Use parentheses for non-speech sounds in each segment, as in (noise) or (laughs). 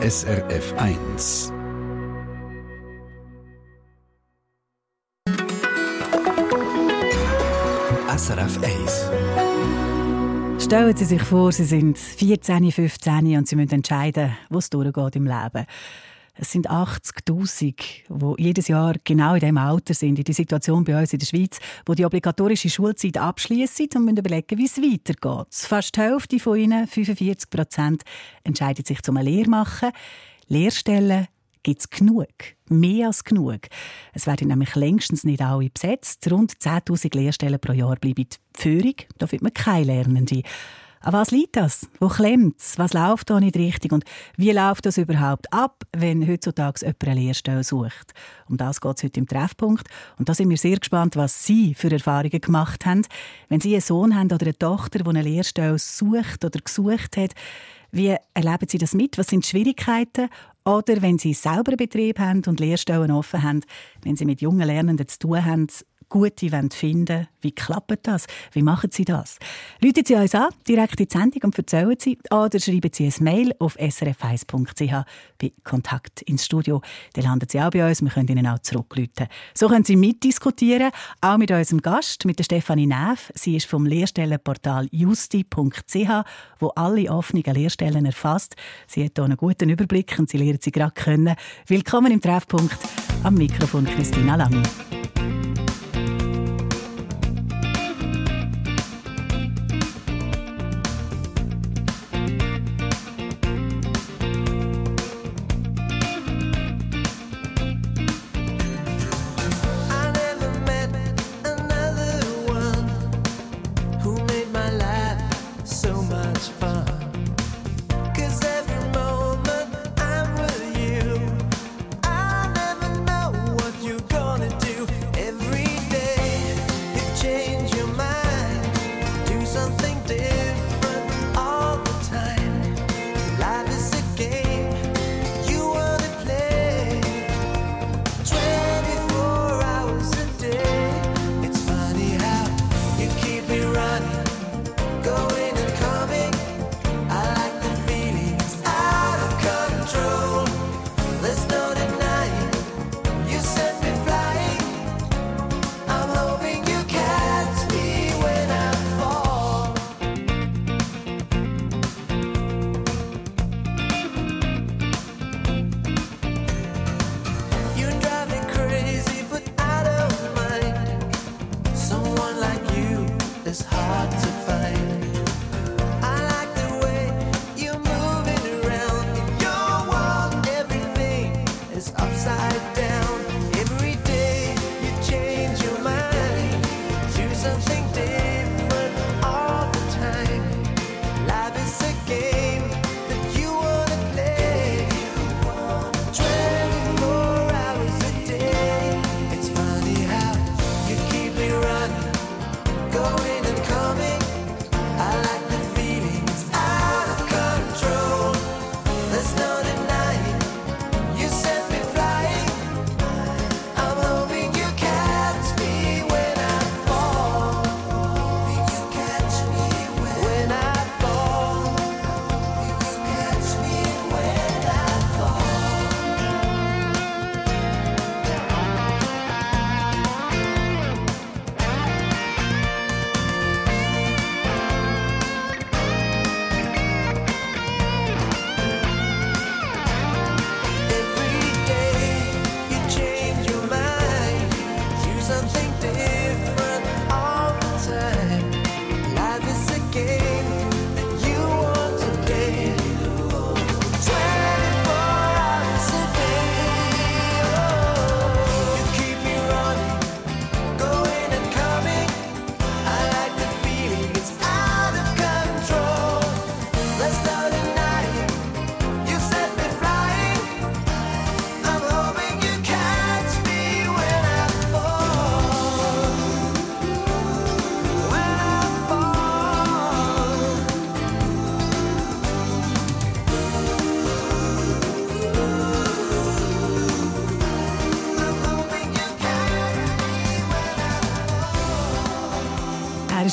SRF 1. SRF 1. Stellen Sie sich vor, Sie sind 14, 15 und Sie müssen entscheiden, wo es durchgeht im Leben. Es sind 80.000, die jedes Jahr genau in diesem Alter sind, in der Situation bei uns in der Schweiz, wo die obligatorische Schulzeit abschließen und müssen überlegen, wie es weitergeht. Fast die Hälfte von ihnen, 45 Prozent, entscheidet sich zum Lehre machen. Lehrstellen gibt es genug. Mehr als genug. Es werden nämlich längstens nicht alle besetzt. Rund 10.000 Lehrstellen pro Jahr bleiben die Führung. Da wird man keine Lernende. An was liegt das? Wo klemmt es? Was läuft da nicht richtig? Und wie läuft das überhaupt ab, wenn heutzutage jemand eine Lehrstelle sucht? Um das geht es heute im Treffpunkt. Und da sind wir sehr gespannt, was Sie für Erfahrungen gemacht haben. Wenn Sie einen Sohn haben oder eine Tochter, die eine Lehrstelle sucht oder gesucht hat, wie erleben Sie das mit? Was sind die Schwierigkeiten? Oder wenn Sie selber einen Betrieb haben und Lehrstellen offen haben, wenn Sie mit jungen Lernenden zu tun haben, gute finden Wie klappt das? Wie machen Sie das? Rufen Sie uns an, direkt in die Sendung und erzählen Sie. Oder schreiben Sie ein Mail auf srf1.ch bei Kontakt ins Studio. Dann landen Sie auch bei uns. Wir können Ihnen auch zurückrufen. So können Sie mitdiskutieren, auch mit unserem Gast, mit der Stefanie Neff. Sie ist vom Lehrstellenportal justi.ch, wo alle offenen Lehrstellen erfasst. Sie hat hier einen guten Überblick und Sie lernen sie gerade kennen. Willkommen im Treffpunkt. Am Mikrofon Christina Lang.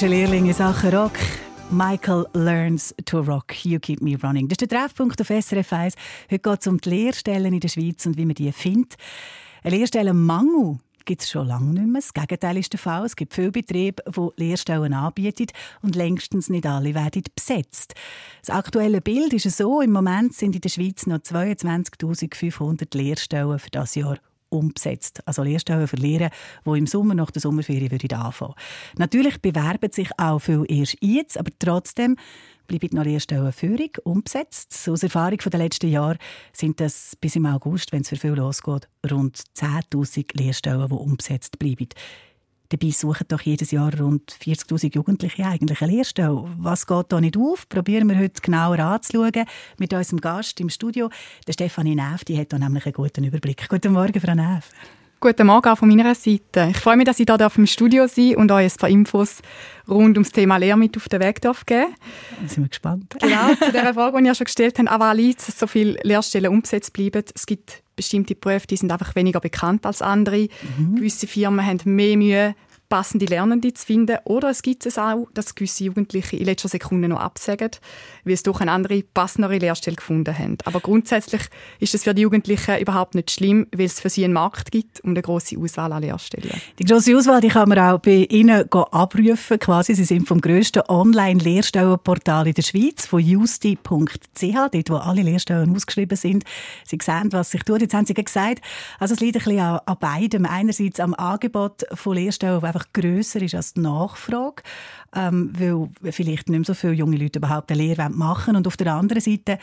Ein Lehrling in Sachen Rock. Michael Learns to Rock, You Keep Me Running. Das ist der Treffpunkt auf SRF 1. Heute geht es um die Lehrstellen in der Schweiz und wie man die findet. Ein Lehrstellenmangel gibt es schon lange nicht mehr. Das Gegenteil ist der Fall. Es gibt viele Betriebe, die Lehrstellen anbieten und längstens nicht alle werden besetzt. Das aktuelle Bild ist so, im Moment sind in der Schweiz noch 22'500 Lehrstellen für das Jahr umgesetzt. Also Lehrstellen für Lehrer, die im Sommer nach der Sommerferien würden anfangen Natürlich bewerben sich auch viele erst jetzt, aber trotzdem bleiben noch Lehrstellen Führung umgesetzt. Aus Erfahrung der letzten Jahre sind das bis im August, wenn es für viel losgeht, rund 10'000 Lehrstellen, die umgesetzt bleiben. Dabei suchen doch jedes Jahr rund 40.000 Jugendliche eigentlich eine Lehrstelle. Was geht da nicht auf? Probieren wir heute genauer anzuschauen mit unserem Gast im Studio. Der Stefanie Neff, die hat da nämlich einen guten Überblick. Guten Morgen, Frau Neff. Guten Morgen auch von meiner Seite. Ich freue mich, dass ich hier im Studio sein und euch ein paar Infos rund ums Thema Lehre mit auf den Weg darf geben Da sind wir gespannt. Genau, zu der Frage, die ihr schon gestellt habt, aber liegt dass so viele Lehrstellen umgesetzt bleiben. Es gibt bestimmte Berufe, die sind einfach weniger bekannt als andere. Mhm. Gewisse Firmen haben mehr Mühe, passende Lernende zu finden. Oder es gibt es auch, dass gewisse Jugendliche in letzter Sekunde noch absagen, weil sie doch eine andere, passendere Lehrstelle gefunden haben. Aber grundsätzlich ist es für die Jugendlichen überhaupt nicht schlimm, weil es für sie einen Markt gibt und eine grosse Auswahl an Lehrstellen. Die grosse Auswahl die kann man auch bei Ihnen abrufen. Quasi. Sie sind vom grössten Online-Lehrstellenportal in der Schweiz, von justi.ch, dort wo alle Lehrstellen ausgeschrieben sind. Sie sehen, was sich tut. Jetzt haben Sie gesagt, also es liegt ein bisschen an beidem. Einerseits am Angebot von Lehrstellen, einfach grösser ist als die Nachfrage, ähm, weil vielleicht nicht mehr so viele junge Leute überhaupt eine Lehre machen. Und auf der anderen Seite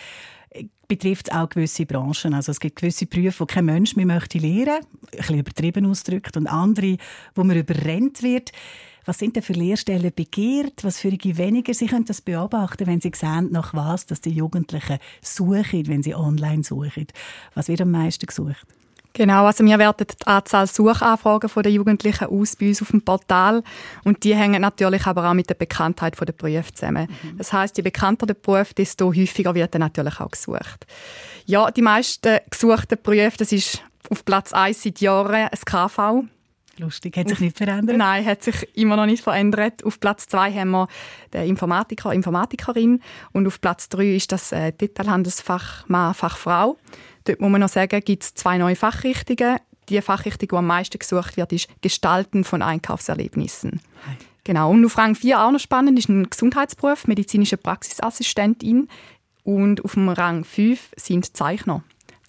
äh, betrifft es auch gewisse Branchen. Also es gibt gewisse Berufe, die kein Mensch mehr möchte lernen, ein bisschen übertrieben ausgedrückt, und andere, wo man überrennt wird. Was sind denn für Lehrstellen begehrt? Was für weniger? Sie können das beobachten, wenn Sie sehen, nach was dass die Jugendlichen suchen, wenn sie online suchen. Was wird am meisten gesucht? Genau, also wir werten die Anzahl Suchanfragen von den Jugendlichen aus bei uns auf dem Portal und die hängen natürlich aber auch mit der Bekanntheit der Berufe zusammen. Mhm. Das heißt, je bekannter der Beruf, desto häufiger wird er natürlich auch gesucht. Ja, die meisten gesuchten Berufe, das ist auf Platz 1 seit Jahren ein KV. Lustig, hat sich nicht verändert? Nein, hat sich immer noch nicht verändert. Auf Platz 2 haben wir den Informatiker, Informatikerin und auf Platz 3 ist das äh, Detailhandelsfachmann, Fachfrau. Dort muss man noch sagen, gibt es zwei neue Fachrichtungen. Die Fachrichtung, die am meisten gesucht wird, ist Gestalten von Einkaufserlebnissen. Hi. Genau. Und auf Rang 4 auch noch spannend ist ein Gesundheitsberuf, medizinische Praxisassistentin. Und auf dem Rang 5 sind Zeichner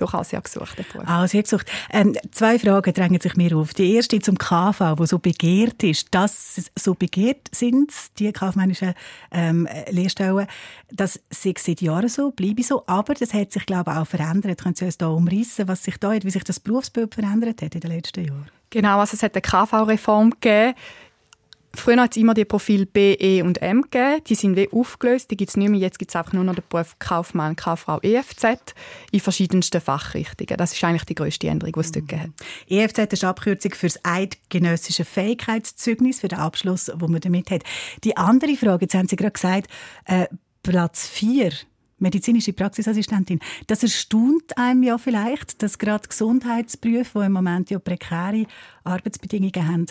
durchaus sehr gesucht. Ah, sehr gesucht. Ähm, zwei Fragen drängen sich mir auf. Die erste zum KV, wo so begehrt ist, dass so begehrt sind, die kaufmännischen ähm, Lehrstellen, das sei seit Jahren so, bleibe so, aber das hat sich, glaube ich, auch verändert. Können Sie uns da umrissen, was sich da, wie sich das Berufsbild verändert hat in den letzten Jahren? Genau, also es hat eine KV-Reform gegeben, Früher hat es immer die Profil B, E und M gegeben. Die sind wie aufgelöst. Die gibt es nicht mehr. Jetzt gibt es einfach nur noch den Beruf Kaufmann, Kauffrau, EFZ in verschiedensten Fachrichtungen. Das ist eigentlich die grösste Änderung, die es dort gibt. EFZ ist Abkürzung für das Eidgenössische Fähigkeitszeugnis, für den Abschluss, den man damit hat. Die andere Frage, jetzt haben Sie gerade gesagt, äh, Platz 4 medizinische Praxisassistentin. Das erstaunt einem ja vielleicht, dass gerade Gesundheitsberufe, die im Moment ja prekäre Arbeitsbedingungen haben,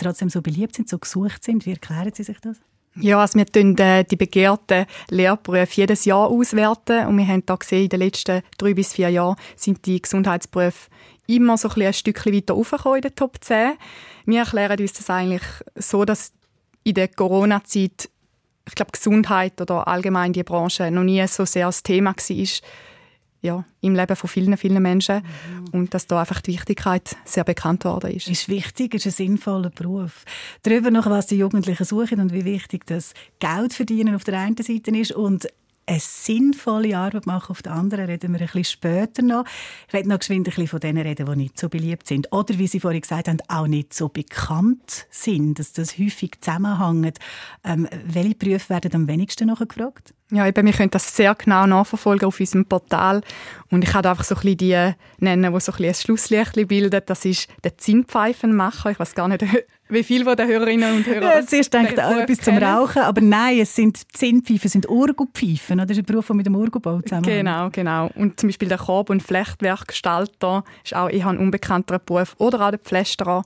trotzdem so beliebt sind, so gesucht sind? Wie erklären Sie sich das? Ja, also wir tun äh, die begehrten Lehrberufe jedes Jahr auswerten und wir haben da gesehen, in den letzten drei bis vier Jahren sind die Gesundheitsberufe immer so ein, ein Stückchen weiter aufgekommen in den Top 10. Wir erklären uns das eigentlich so, dass in der Corona-Zeit, ich glaube, Gesundheit oder allgemein die Branche noch nie so sehr das Thema war ja, im Leben von vielen, vielen Menschen. Mhm. Und dass da einfach die Wichtigkeit sehr bekannt worden ist. Ist wichtig, ist ein sinnvoller Beruf. Darüber noch, was die Jugendlichen suchen und wie wichtig das Geld verdienen auf der einen Seite ist und eine sinnvolle Arbeit machen. Auf der anderen reden wir ein bisschen später noch. Ich werde noch geschwind ein bisschen von denen reden, die nicht so beliebt sind. Oder, wie Sie vorhin gesagt haben, auch nicht so bekannt sind, dass das häufig zusammenhängt. Ähm, welche Berufe werden am wenigsten noch gefragt? Ja, eben, wir können das sehr genau nachverfolgen auf unserem Portal. Und ich kann einfach so ein bisschen die nennen, die so ein, bisschen ein Schlusslicht bilden. Das ist der Zinnpfeifenmacher. Ich weiß gar nicht, (laughs) wie viel von den Hörerinnen und Hörer. Ja, zuerst denkt auch etwas zum Rauchen, aber nein, es sind Zinnpfeifen, sind Orgelpfeifen. Das ist ein Beruf, der mit dem Orgelbau zusammenhängt. Genau, genau. Und zum Beispiel der Korb- und Flechtwerkgestalter ist auch eher ein unbekannterer Beruf. Oder auch der Pflästerer.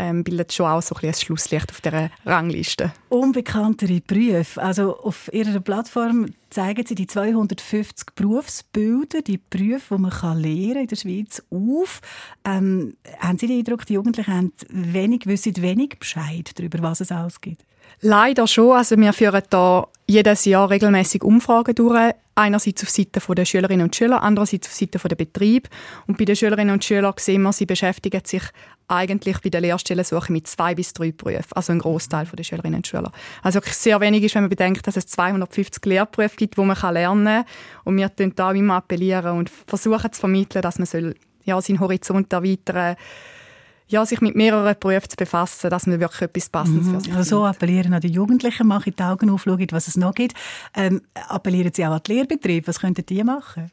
Ähm, bildet schon auch so ein, ein Schlusslicht auf dieser Rangliste. Unbekanntere Berufe. Also auf Ihrer Plattform zeigen Sie die 250 Berufsbilder, die Berufe, die man kann in der Schweiz, auf. Ähm, haben Sie den Eindruck, die Jugendlichen haben wenig, wissen wenig Bescheid darüber, was es ausgibt? Leider schon. Also wir führen da jedes Jahr regelmäßig Umfragen durch. Einerseits auf Seite der Schülerinnen und Schüler, andererseits auf Seite der Betrieb. Und bei den Schülerinnen und Schülern sehen wir, sie beschäftigen sich eigentlich bei der Lehrstellensuche mit zwei bis drei Berufen, also ein Großteil der Schülerinnen und Schüler. Also sehr wenig ist, wenn man bedenkt, dass es 250 Lehrberufe gibt, wo man lernen kann. Und wir appellieren da immer appellieren und versuchen zu vermitteln, dass man soll, ja, seinen Horizont erweitern soll ja, sich mit mehreren Berufen zu befassen, dass man wirklich etwas Passendes mhm. für sich also so appellieren an die Jugendlichen, machen die Augen auf, schauen, was es noch gibt. Ähm, appellieren Sie auch an die Lehrbetriebe, was könnten die machen?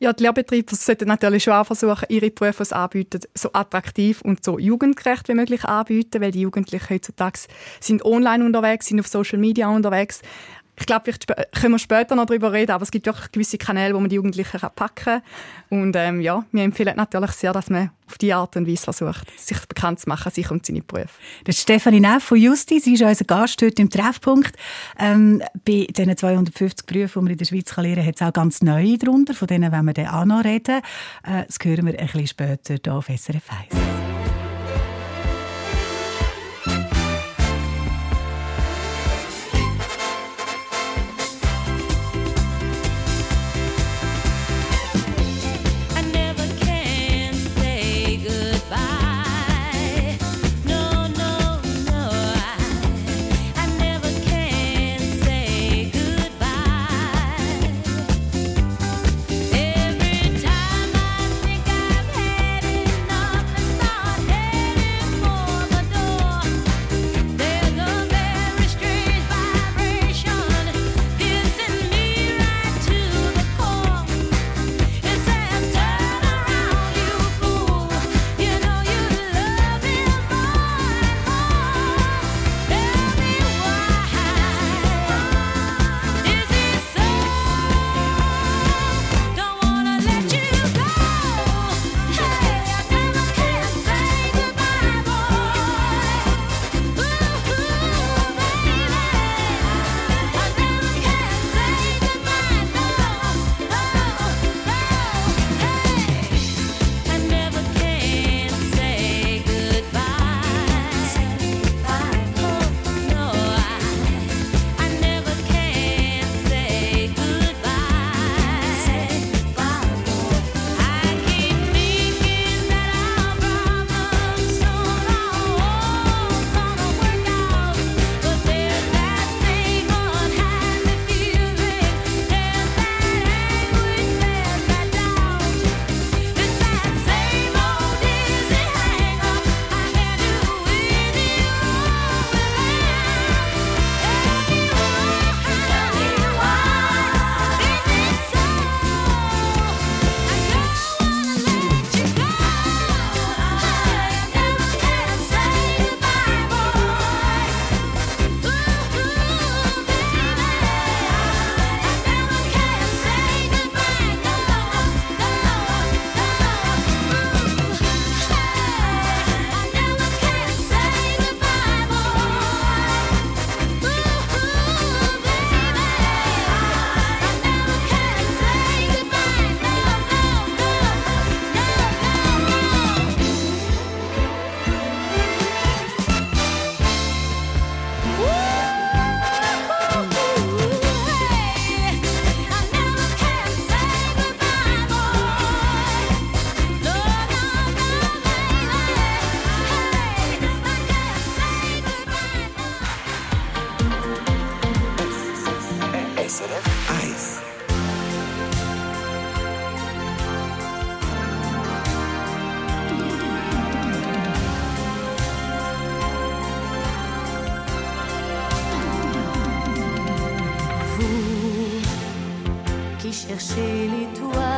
Ja, die Lehrbetriebe sollten natürlich schon auch versuchen, ihre Berufe, die anbieten, so attraktiv und so jugendgerecht wie möglich anbieten, weil die Jugendlichen heutzutage sind online unterwegs, sind auf Social Media unterwegs. Ich glaube, vielleicht können wir später noch darüber reden, aber es gibt wirklich gewisse Kanäle, wo man die Jugendlichen packen kann. Und ähm, ja, wir empfehlen natürlich sehr, dass man auf diese Art und Weise versucht, sich bekannt zu machen, sich und seine Berufe. Das ist Stefanie Neff von Justi, sie ist unser Gast heute im Treffpunkt. Ähm, bei diesen 250 Berufen, die man in der Schweiz lernen kann, hat es auch ganz neue darunter, von denen wollen wir dann auch noch reden. Äh, das hören wir ein bisschen später hier auf SRF 1. babysitter. Ice. Vous qui cherchez l'étoile.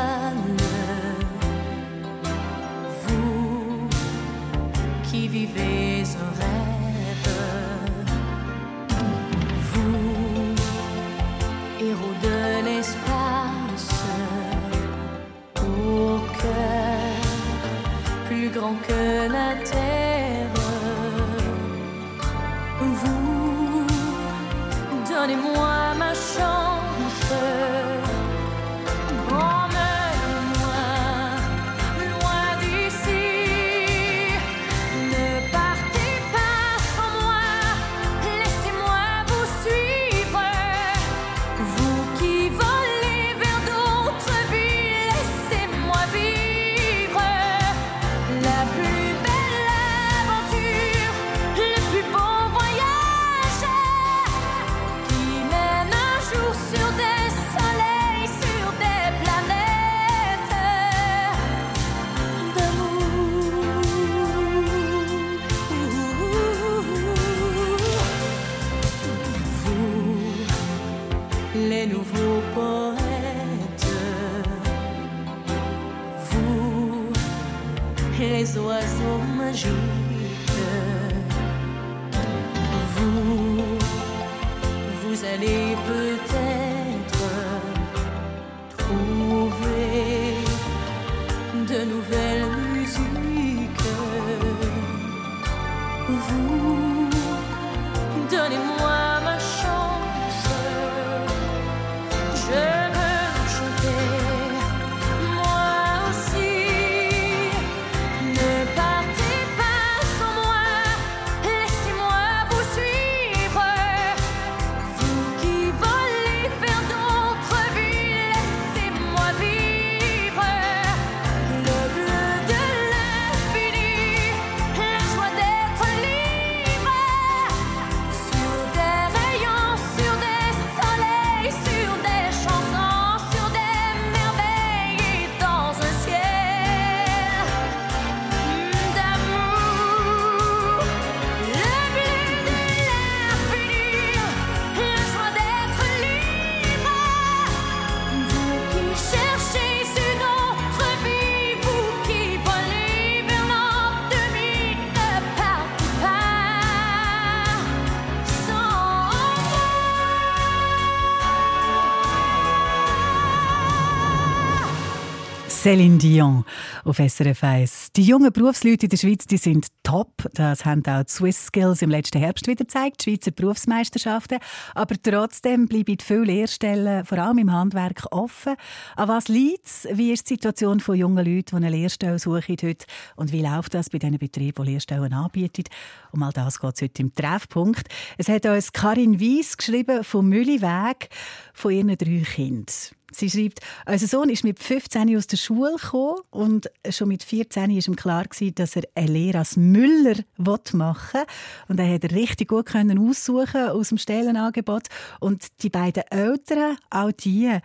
Céline Dion auf SRF 1. Die jungen Berufsleute in der Schweiz die sind top. Das haben auch die Swiss Skills im letzten Herbst wieder gezeigt, die Schweizer Berufsmeisterschaften. Aber trotzdem bleiben viele Lehrstellen, vor allem im Handwerk, offen. An was liegt es? Wie ist die Situation von jungen Leuten, die eine Lehrstelle suchen heute? Und wie läuft das bei diesen Betrieben, die Lehrstellen anbieten? Um all das geht es heute im Treffpunkt. Es hat uns Karin Weiss geschrieben vom Mülliweg von ihren drei Kindern. Sie schreibt, unser Sohn ist mit 15 aus der Schule gekommen und schon mit 14 war ihm klar, dass er eine Lehre als Müller machen will. Und er konnte richtig gut können aussuchen aus dem Stellenangebot. Und die beiden Eltern, auch die,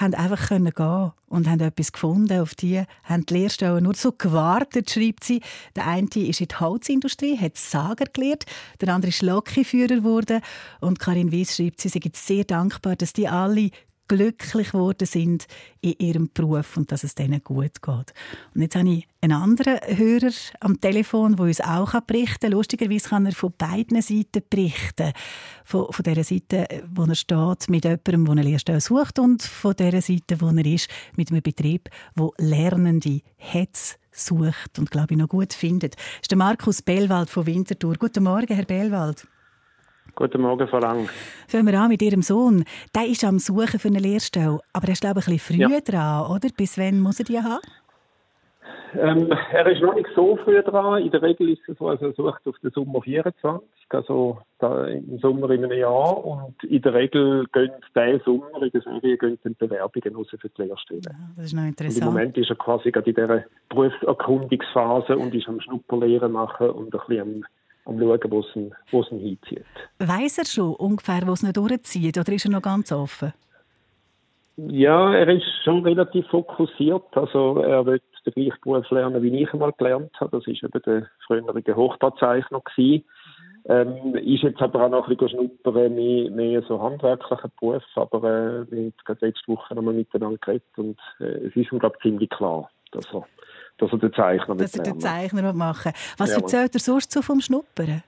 haben einfach können gehen und haben etwas gefunden. Auf die haben die Lehrstellen nur so gewartet, schreibt sie. Der eine ist in der Holzindustrie, hat Sager gelernt, der andere ist Lokführer geworden. Und Karin Weiss schreibt, sie sind sehr dankbar, dass die alle glücklich geworden sind in ihrem Beruf und dass es denen gut geht. Und jetzt habe ich einen anderen Hörer am Telefon, der uns auch berichten kann. Lustigerweise kann er von beiden Seiten berichten. Von, von der Seite, wo er steht, mit jemandem, der eine Lehrstelle sucht und von der Seite, wo er ist, mit einem Betrieb, wo Lernende hat sucht und, glaube ich, noch gut findet. Das ist der Markus Bellwald von Winterthur. Guten Morgen, Herr Bellwald. Guten Morgen, Frau Lang. Fangen wir an mit Ihrem Sohn. Der ist am Suchen für eine Lehrstelle, aber er ist, glaube ich, ein bisschen früh Ja. dran, oder? Bis wann muss er die haben? Ähm, er ist noch nicht so früh dran. In der Regel ist es so, also er sucht auf den Sommer 24, also im Sommer in einem Jahr. Und in der Regel gehen diesen Sommer in der Serie gehen dann Bewerbungen raus für die Lehrstellen. Das ist noch Und im interessant. Moment ist er quasi gerade in dieser Berufserkundungsphase und ist am Schnupperlehren machen und ein bisschen am, am schauen, wo es ihn, wo es ihn hinzieht. Weiß er schon ungefähr, wo es noch durchzieht, oder ist er noch ganz offen? Ja, er ist schon relativ fokussiert. Also er will den gleichen Beruf lernen, wie ich einmal gelernt habe. Das ist eben der frühere Hochbauzeichner gewesen. Ähm, ist jetzt aber auch noch ein bisschen schnuppern, mehr, mehr so handwerklicher Beruf. Aber äh, wir haben gerade letzte Woche nochmal miteinander geredet und äh, es ist ihm, glaube ich, ziemlich klar, dass er, dass er den Zeichner Dass er den. Zeichner machen. Was Jawohl. erzählt er sonst so vom Schnuppern?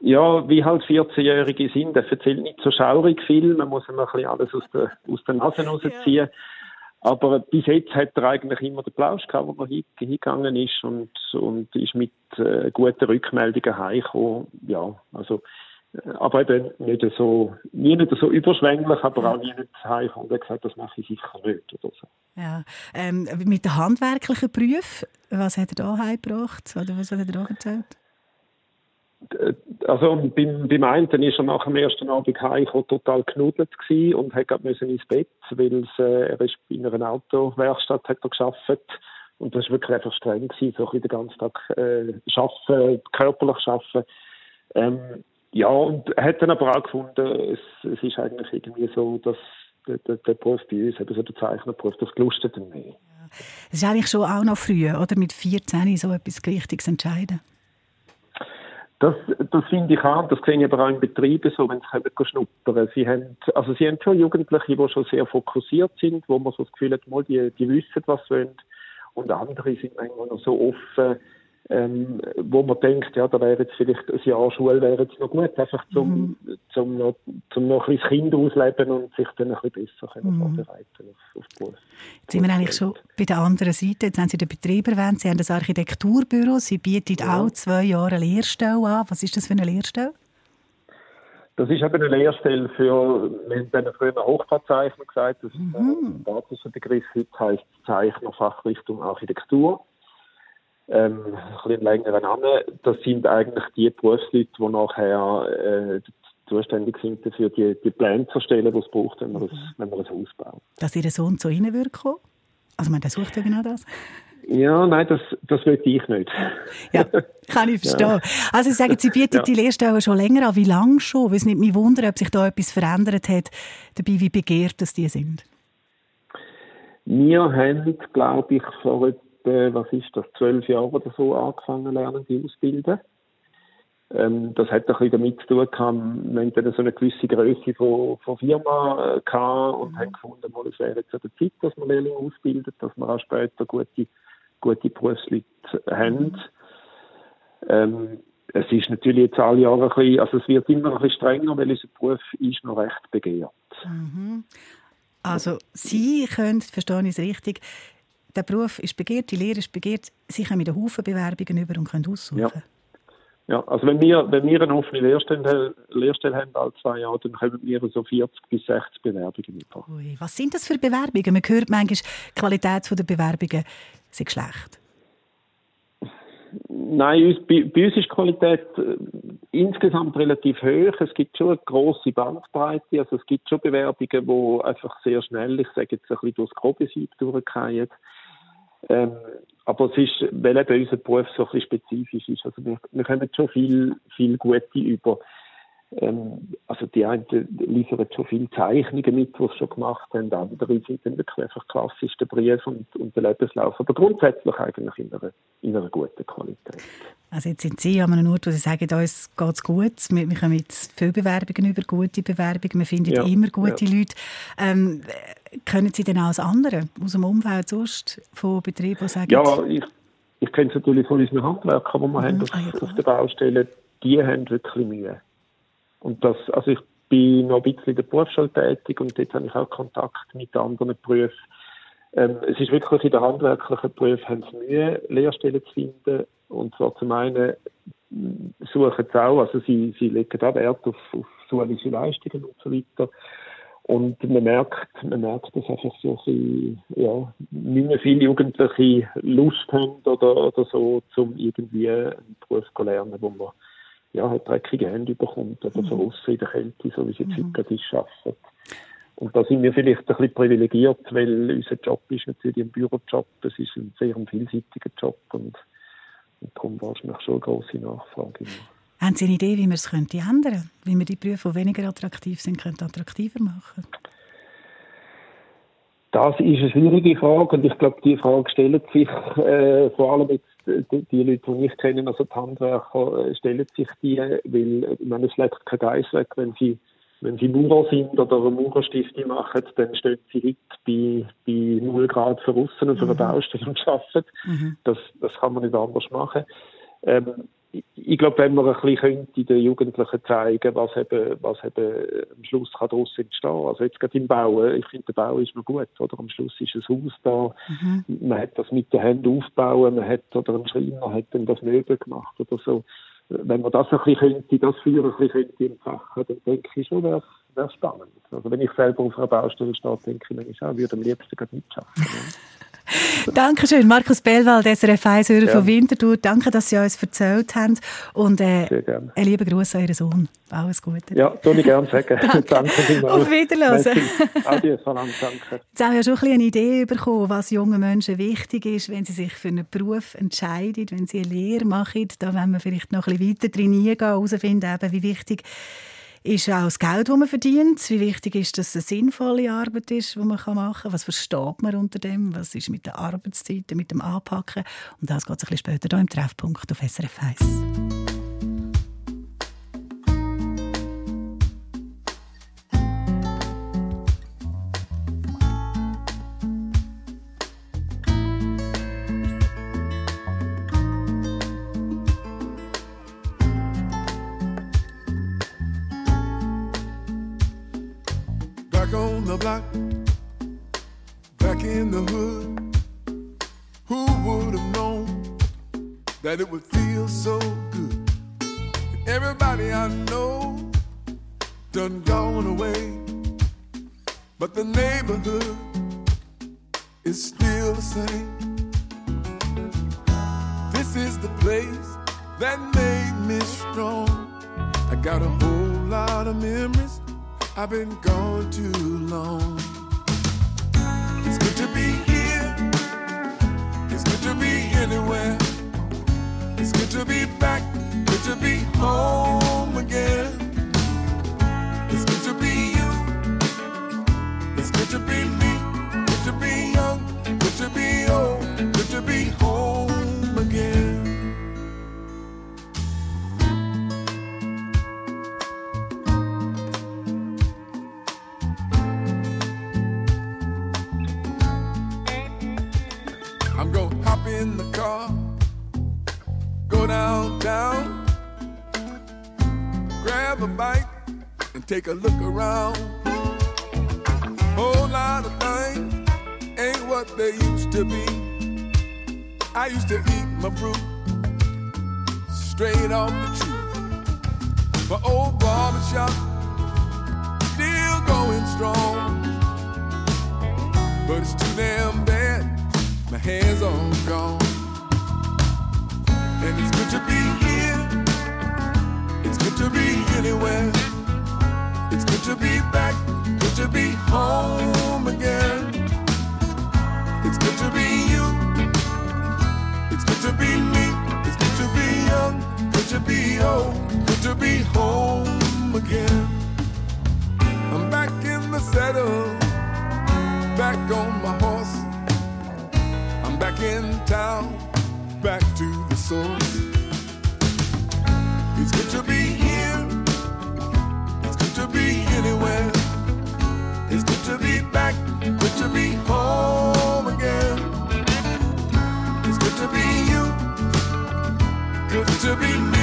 Ja, wie halt 14-Jährige sind, er erzählt nicht so schaurig viel, man muss ihm ein bisschen alles aus der, aus der Nase rausziehen. Aber bis jetzt hat er eigentlich immer den Plausch gehabt, wo er hin- hingegangen ist und, und ist mit äh, guten Rückmeldungen heimgekommen. Ja, also, aber eben nicht so, nie nicht so überschwänglich, aber auch nie nicht heimgekommen und hat gesagt, das mache ich sicher nicht oder so. Ja. Ähm, mit den handwerklichen Berufen, was hat er da heimgebracht? Oder was hat er da erzählt? Also beim, beim einen ist er nach dem ersten Abend heimgekommen, total genudelt und hat müssen ins Bett, weil äh, er ist in einer Autowerkstatt hat er gearbeitet und das war wirklich einfach streng gewesen, so den ganzen Tag äh, arbeiten, körperlich arbeiten. Ähm, ja, und hat dann aber auch gefunden, es, es ist eigentlich irgendwie so, dass der, der, der Beruf bei uns, eben so der Zeichnerberuf, das gelustet ihn mehr. Es ist eigentlich schon auch noch früh, oder? Mit 14 so etwas Wichtiges entscheiden. Das, das finde ich auch, das sehe ich aber auch in Betrieben so, wenn sie schnuppern. Sie haben, also sie haben schon Jugendliche, die schon sehr fokussiert sind, wo man so das Gefühl hat, mal, die, die wissen, was sie wollen. Und andere sind manchmal noch so offen, ähm, wo man denkt, ja, da wäre jetzt vielleicht ein Jahr Schule wäre jetzt noch gut, einfach zum, zum, noch, zum noch ein bisschen Kind ausleben und sich dann ein bisschen besser können vorbereiten auf, auf die Beruf. Jetzt sind wir eigentlich schon bei der anderen Seite. Jetzt haben Sie den Betrieb erwähnt, Sie haben das Architekturbüro, Sie bieten auch zwei Jahre Lehrstelle an. Was ist das für eine Lehrstelle? Das ist eben eine Lehrstelle für, wir haben dann früher Hochfahrtzeichner gesagt, das ist ein statischer Begriff, heute heisst Zeichner Fachrichtung Architektur. Ähm, ein bisschen längeren Namen. Das sind eigentlich die Berufsleute, die nachher äh, zuständig sind dafür, die, die Pläne zu erstellen, die es braucht, wenn man, ein, wenn man ein Haus baut. Dass Ihr Sohn zu Ihnen wird kommen? Also, man, der sucht ja genau das. Ja, nein, das, das will ich nicht. Ja, kann ich (laughs) verstehen. Also, Sie sagen, Sie bieten Ja. die Lehrstelle schon länger an. Wie lange schon? Weil es nicht mich wundern, ob sich da etwas verändert hat, dabei, wie begehrt das die sind. Wir haben, glaube ich, vor etwa, was ist das, zwölf Jahren oder so angefangen lernen, die ausbilden. Ähm, das hat ein bisschen damit zu tun gehabt, wir dann so eine gewisse Größe von, von Firma äh, gehabt und haben gefunden, mal, es wäre jetzt an der Zeit, dass wir Lehrlinge ausbilden, dass wir auch später gute, gute Berufsleute haben. Ähm, es ist natürlich jetzt alle Jahre ein bisschen, also es wird immer ein bisschen strenger, weil unser Beruf ist noch recht begehrt. Also, Sie können, verstehe ich es richtig, der Beruf ist begehrt, die Lehre ist begehrt, Sie kommen mit Haufen Bewerbungen über und können aussuchen. Ja. Ja, also wenn wir, wenn wir eine offene Lehrstelle, Lehrstelle haben alle zwei Jahre, dann kommen wir so 40 bis 60 Bewerbungen über. Ui, was sind das für Bewerbungen? Man hört manchmal, die Qualität der Bewerbungen sei schlecht. Nein, bei, bei uns ist die Qualität äh, insgesamt relativ hoch. Es gibt schon eine grosse Bandbreite. Also es gibt schon Bewerbungen, die einfach sehr schnell, ich sage jetzt ein bisschen durchs Grobesieb durchgehen. Ähm, aber es ist, weil eben unser Beruf so ein bisschen spezifisch ist. Also wir, wir kommen schon viel, viel Gute über. Ähm, also die einen liefern schon viele Zeichnungen mit, die sie schon gemacht haben. Andere sind dann wirklich einfach klassisch der Brief und, und der Lebenslauf. Aber grundsätzlich eigentlich in einer, in einer guten Qualität. Also jetzt sind Sie an einem Ort, wo Sie sagen, uns geht es gut, wir, wir kommen jetzt viele Bewerbungen über, gute Bewerbungen, wir finden Ja, immer gute ja. Leute. Ähm, können Sie denn auch andere aus dem Umfeld sonst von Betrieben, die sagen, Ja, ich, ich kenne es natürlich von unseren Handwerkern, die wir haben auf, Ah, ja, auf der Baustelle, die haben wirklich Mühe. Und das, also ich bin noch ein bisschen in der Berufsschule tätig und dort habe ich auch Kontakt mit anderen Berufen. Ähm, es ist wirklich in den handwerklichen Berufen haben sie Mühe, Lehrstellen zu finden. Und zwar zum einen mm, suchen sie auch, also sie, sie legen auch Wert auf, auf schulische Leistungen und so weiter. Und man merkt, man merkt, dass einfach so ein ja, nicht mehr viele Jugendliche Lust haben oder, oder so, zum irgendwie einen Beruf zu lernen, wo man ja, halt dreckige Hände bekommt oder so aussen in der Kälte, so wie es jetzt heute gerade ist, arbeitet. Und da sind wir vielleicht ein bisschen privilegiert, weil unser Job ist natürlich ein Bürojob, es ist ein sehr vielseitiger Job und, und darum wahrscheinlich schon eine grosse Nachfrage. immer. Haben Sie eine Idee, wie man es könnte ändern Wie man die Berufe, die weniger attraktiv sind, könnte attraktiver machen Das ist eine schwierige Frage und ich glaube, die Frage stellen sich äh, vor allem jetzt die, Leute, die ich kenne, also die Handwerker, äh, stellen sich die, weil meine, es schlägt kein Geist weg, wenn sie wenn sie Maurer sind oder eine Maurerstifte machen, dann stehen sie heute bei, bei 0 Grad draussen auf einer Baustelle und (laughs) arbeiten. Das, das kann man nicht anders machen. Ähm, ich, ich glaube, wenn man ein bisschen könnte den Jugendlichen zeigen, was eben, was eben am Schluss kann daraus entstehen. Also jetzt gerade im Bauen, ich finde, der Bau ist noch gut, oder? Am Schluss ist ein Haus da, man hat das mit den Händen aufbauen, man hat, oder ein Schreiner hat dann das Möbel gemacht oder so. Wenn man das ein bisschen könnte, das Feuer ein bisschen könnte entfachen, dann denke ich schon, wäre es spannend. Also wenn ich selber auf einer Baustelle stehe, denke ich, manchmal auch, würde am liebsten gerade mitschaffen. (laughs) Dankeschön, Markus Bellwald, SRF 1 Hörer Ja. von Winterthur. Danke, dass Sie uns erzählt haben. Und äh, einen lieben Gruß an Ihren Sohn. Alles Gute. Ja, tue ich gerne sagen. (laughs) Danke vielmals. Auf Wiederhören. Adieu, Salam, danke. Jetzt haben wir ja schon ein bisschen eine Idee bekommen, was jungen Menschen wichtig ist, wenn sie sich für einen Beruf entscheiden, wenn sie eine Lehre machen. Da wollen wir vielleicht noch ein bisschen weiter trainieren, herausfinden, eben, wie wichtig ist auch das Geld, das man verdient. Wie wichtig ist, dass es eine sinnvolle Arbeit ist, die man machen kann. Was versteht man unter dem? Was ist mit den Arbeitszeiten, mit dem Anpacken? Und das geht es ein bisschen später hier im Treffpunkt auf SRF 1. In the hood. Who would have known that it would feel so good? And everybody I know done gone away, but the neighborhood is still the same. This is the place that made me strong. I got a whole lot of memories. I've been gone too long. Good to be here. It's good to be anywhere. It's good to be back. Old barbershop still going strong, but it's too damn bad my hands all gone. And it's good to be here. It's good to be anywhere. It's good to be back. Good to be home again. It's good to be you. It's good to be me. It's good to be young. Good to be old. Good to be home again. I'm back in the saddle. Back on my horse. I'm back in town, back to the source. It's good to be here. It's good to be anywhere. It's good to be back, good to be home again. It's good to be you. Good to be me.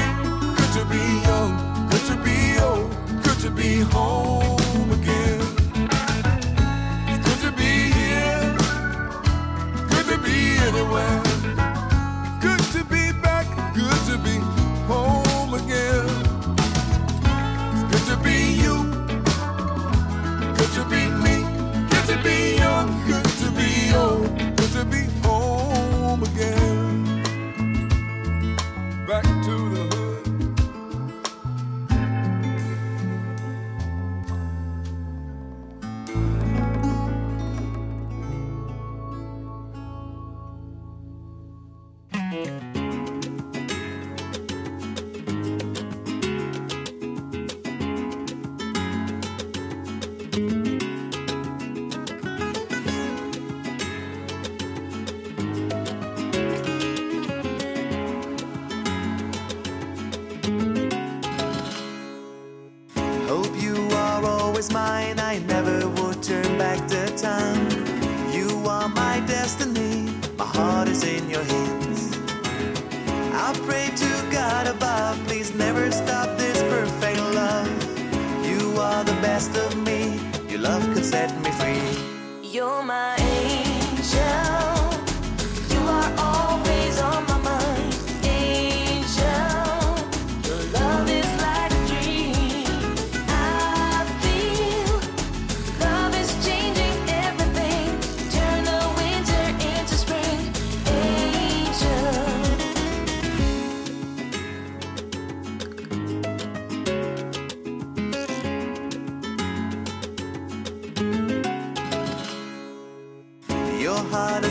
be your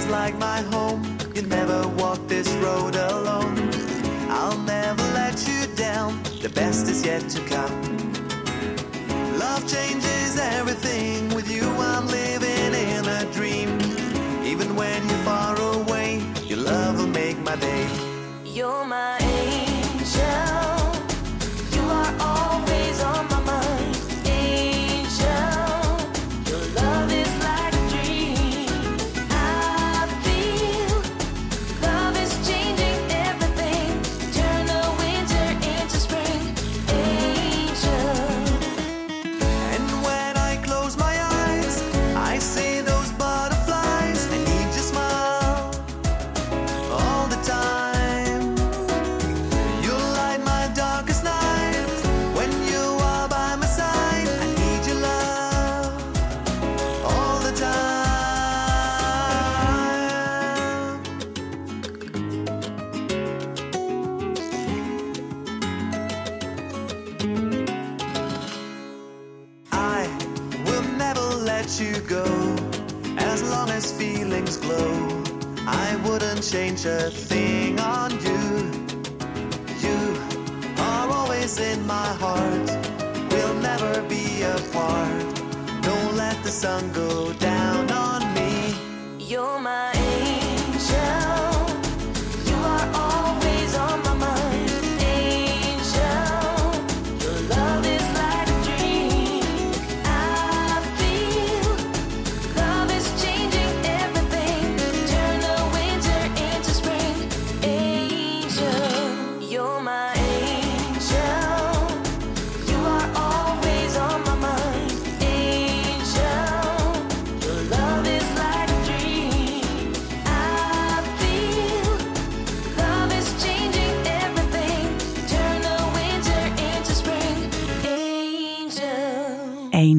like my home. You never walk this road alone. I'll never let you down. The best is yet to come. Love changes everything. With you, I'm living in a dream. Even when you're far away, your love will make my day. You're my sun go down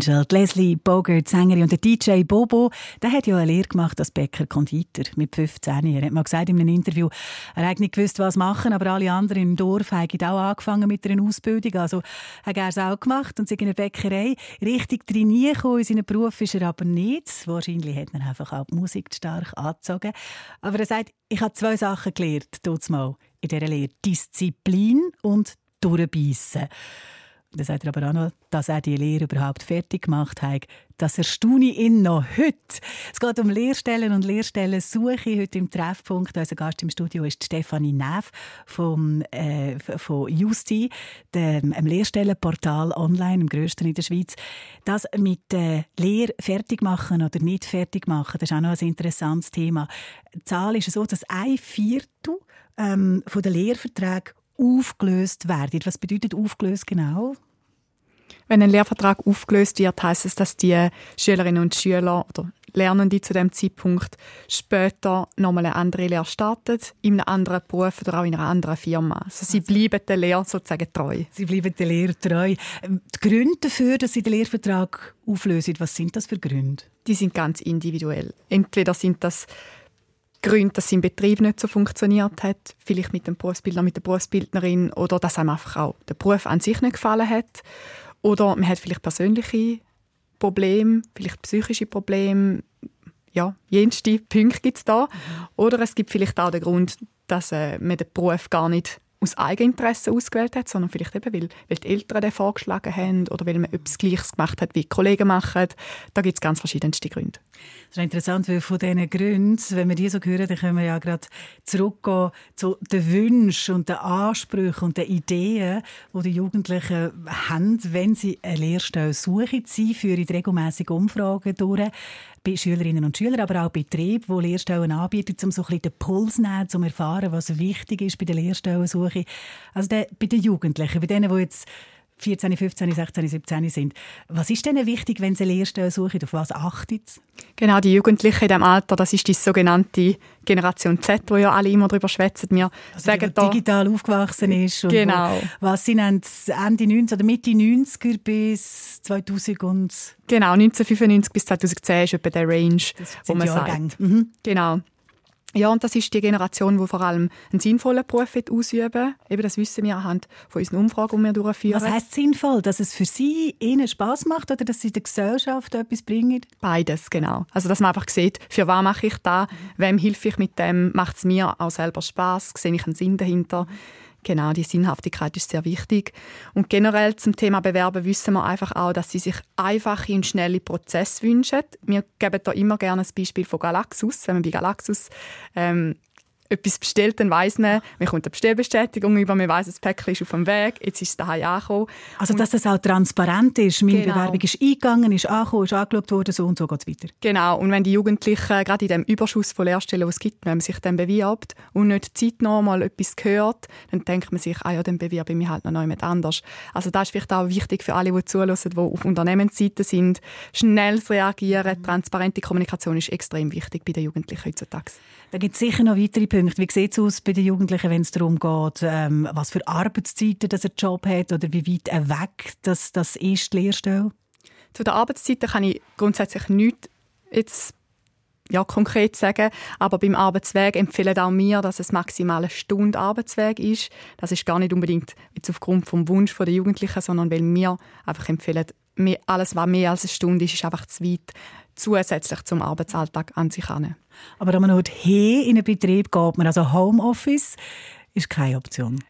Angel. Die Leslie Bogert, Sängerin und der DJ Bobo, der hat ja eine Lehre gemacht als Bäcker Konditor mit 15. Er hat mal gesagt in einem Interview, er hat nicht gewusst, was machen, aber alle anderen im Dorf haben auch angefangen mit einer Ausbildung. Also hat er es auch gemacht und sich in einer Bäckerei richtig trainieren gekommen. In seinem Beruf ist er aber nicht. Wahrscheinlich hat er einfach auch die Musik stark angezogen. Aber er sagt, ich habe zwei Sachen gelernt, mal in dieser Lehre. Disziplin und Durchbeissen. Dann sagt er aber auch noch, dass er die Lehre überhaupt fertig gemacht hat. Das erstaune ich ihn noch heute. Es geht um Lehrstellen und Lehrstellensuche. Heute im Treffpunkt. Unser Gast im Studio ist Stefanie Neff vom, äh, von Justi, dem einem Lehrstellenportal online, im grössten in der Schweiz. Das mit äh, Lehre fertig machen oder nicht fertig machen, das ist auch noch ein interessantes Thema. Die Zahl ist so, dass ein Viertel ähm, von den Lehrverträgen aufgelöst werden. Was bedeutet aufgelöst genau? Wenn ein Lehrvertrag aufgelöst wird, heißt es, dass die Schülerinnen und Schüler oder Lernende zu dem Zeitpunkt später nochmal eine andere Lehre starten, in einem anderen Beruf oder auch in einer anderen Firma. Also sie bleiben der Lehre sozusagen treu. Sie bleiben der Lehre treu. Ähm, Die Gründe dafür, dass Sie den Lehrvertrag auflösen, was sind das für Gründe? Die sind ganz individuell. Entweder sind das Gründe, dass im Betrieb nicht so funktioniert hat, vielleicht mit dem Berufsbildner, mit der Berufsbildnerin, oder dass einem einfach auch der Beruf an sich nicht gefallen hat. Oder man hat vielleicht persönliche Probleme, vielleicht psychische Probleme. Ja, jenste Punkte gibt es da. Oder es gibt vielleicht auch den Grund, dass äh, man den Beruf gar nicht aus Eigeninteresse ausgewählt hat, sondern vielleicht eben, weil, weil die Eltern den vorgeschlagen haben oder weil man etwas Gleiches gemacht hat, wie die Kollegen machen. Da gibt es ganz verschiedenste Gründe. Das ist interessant, weil von diesen Gründen, wenn wir die so hören, dann können wir ja gerade zurückgehen zu den Wünschen und den Ansprüchen und den Ideen, die die Jugendlichen haben, wenn sie eine Lehrstelle suchen. Sie führen regelmässig Umfragen durch bei Schülerinnen und Schülern, aber auch Betrieben, die Lehrstellen anbieten, um so ein bisschen den Puls zu nehmen, um zu erfahren, was wichtig ist bei der Lehrstellensuche. Also der, bei den Jugendlichen, bei denen, die jetzt 14, 15, 16, 17 sind. Was ist denn wichtig, wenn sie eine Lehrstelle suchen? Auf was achtet sie? Genau, die Jugendlichen in diesem Alter, das ist die sogenannte Generation Z, wo ja alle immer darüber schwätzen. Wir Also sagen die, die digital aufgewachsen ist. Genau. Wo, was nennen, Ende 90 oder Mitte 90er bis 2000 und genau, 1995 bis 2010 ist etwa der Range, wo sind man Jahrgänge. sagt. Mhm. Genau. Ja, und das ist die Generation, die vor allem einen sinnvollen Beruf ausüben. Eben, das wissen wir anhand von unseren Umfragen, die wir durchführen. Was heisst sinnvoll? Dass es für sie ihnen Spass macht oder dass sie der Gesellschaft etwas bringen? Beides, genau. Also, dass man einfach sieht, für was mache ich da, wem helfe ich mit dem, macht es mir auch selber Spaß, sehe ich einen Sinn dahinter. Genau, die Sinnhaftigkeit ist sehr wichtig. Und generell zum Thema Bewerben wissen wir einfach auch, dass sie sich einfache und schnelle Prozesse wünschen. Wir geben da immer gerne ein Beispiel von Galaxus. Wenn man bei Galaxus ähm, etwas bestellt, dann weiss man, man kommt eine Bestellbestätigung über, man weiss, das Päckchen ist auf dem Weg, jetzt ist es daheim angekommen. Also, dass das auch transparent ist. Meine Genau. Bewerbung ist eingegangen, ist angekommen, ist angeschaut worden, so und so geht es weiter. Genau, und wenn die Jugendlichen gerade in dem Überschuss von Lehrstellen, was es gibt, wenn man sich dann bewirbt und nicht zeitnah mal etwas hört, dann denkt man sich, ah ja, dann bewerbe ich mich halt noch jemand anders. Also das ist vielleicht auch wichtig für alle, die zuhören, die auf Unternehmensseite sind. Schnelles Reagieren, transparente Kommunikation ist extrem wichtig bei den Jugendlichen heutzutage. Da gibt es sicher noch weitere Punkte. Wie sieht es aus bei den Jugendlichen, wenn es darum geht, ähm, was für Arbeitszeiten dass er Job hat oder wie weit er weg das, das ist, die Lehrstelle? Zu den Arbeitszeiten kann ich grundsätzlich nichts jetzt ja, konkret sagen, aber beim Arbeitsweg empfehlen auch wir, dass es maximal eine Stunde Arbeitsweg ist. Das ist gar nicht unbedingt jetzt aufgrund vom Wunsch der Jugendlichen, sondern weil wir einfach empfehlen, alles, was mehr als eine Stunde ist, ist einfach zu weit. Zusätzlich zum Arbeitsalltag an sich an. Aber wenn man heute hier in einen Betrieb geht, man also Homeoffice, ist keine Option.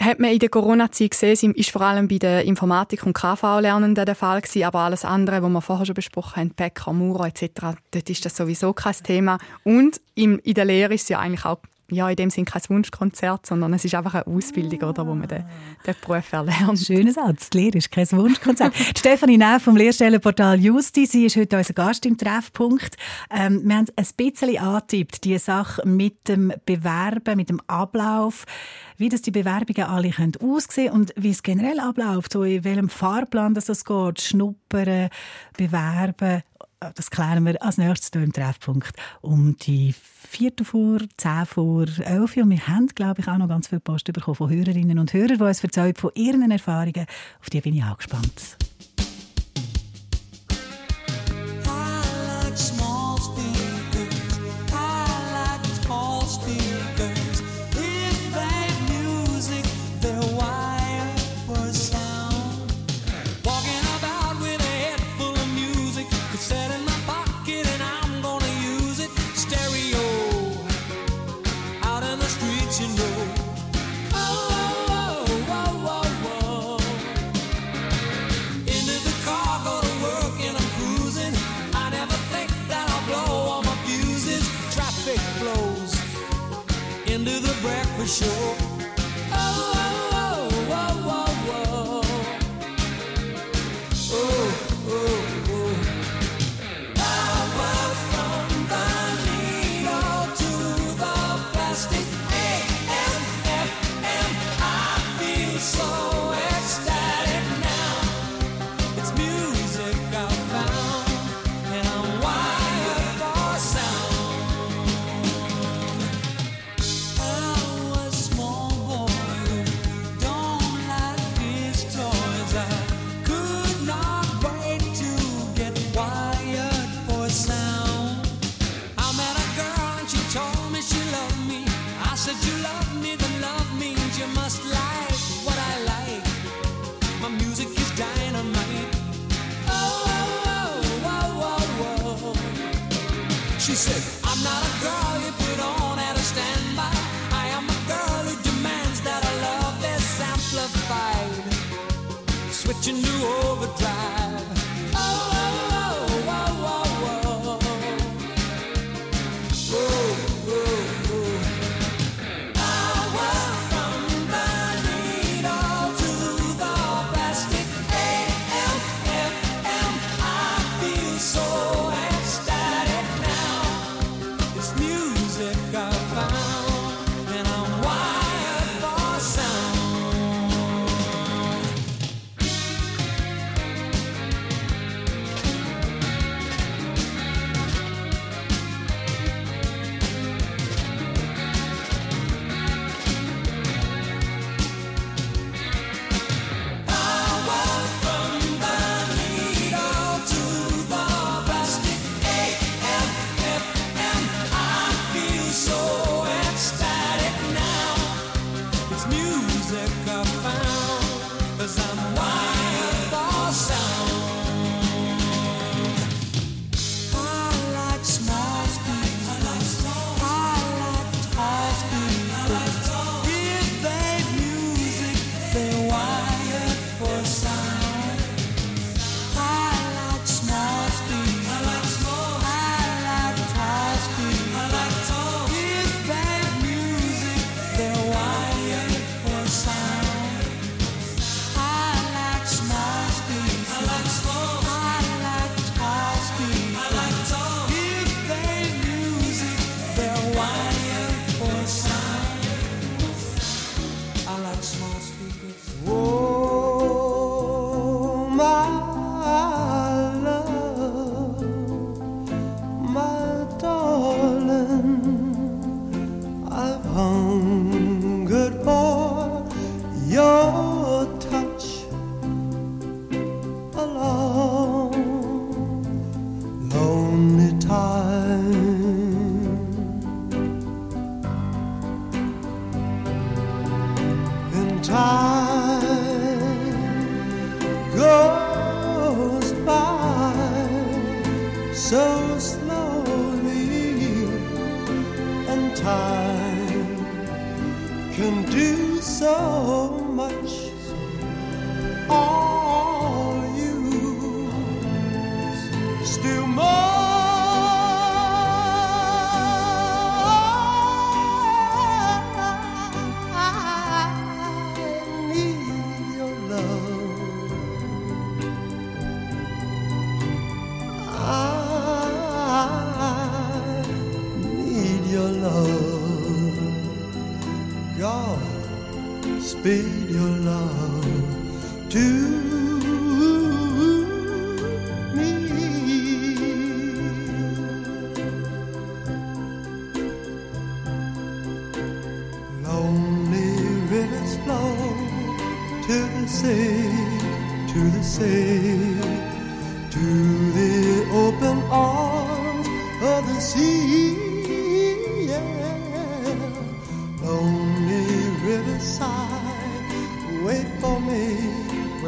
Hat man in der Corona-Zeit gesehen, ist vor allem bei den Informatik- und KV-Lernenden der Fall gewesen, aber alles andere, was wir vorher schon besprochen haben, Bäcker, Maurer etc., dort ist das sowieso kein Thema. Und im, in der Lehre ist es ja eigentlich auch ja, in dem Sinne kein Wunschkonzert, sondern es ist einfach eine Ausbildung, oder, wo man den, den Beruf erlernt. Schöner Satz. Die Lehre ist kein Wunschkonzert. (laughs) Stefanie Neff vom Lehrstellenportal Justi, sie ist heute unser Gast im Treffpunkt. Ähm, wir haben ein bisschen angetippt, die Sache mit dem Bewerben, mit dem Ablauf, wie das die Bewerbungen alle können aussehen und wie es generell abläuft, so in welchem Fahrplan das es geht, schnuppern, bewerben. Das klären wir als nächstes hier im Treffpunkt um die Viertel vor, zehn vor elf. Und wir haben, glaube ich, auch noch ganz viel Post bekommen von Hörerinnen und Hörern, die uns von ihren Erfahrungen. Auf die bin ich auch gespannt. Breakfast show. you knew time.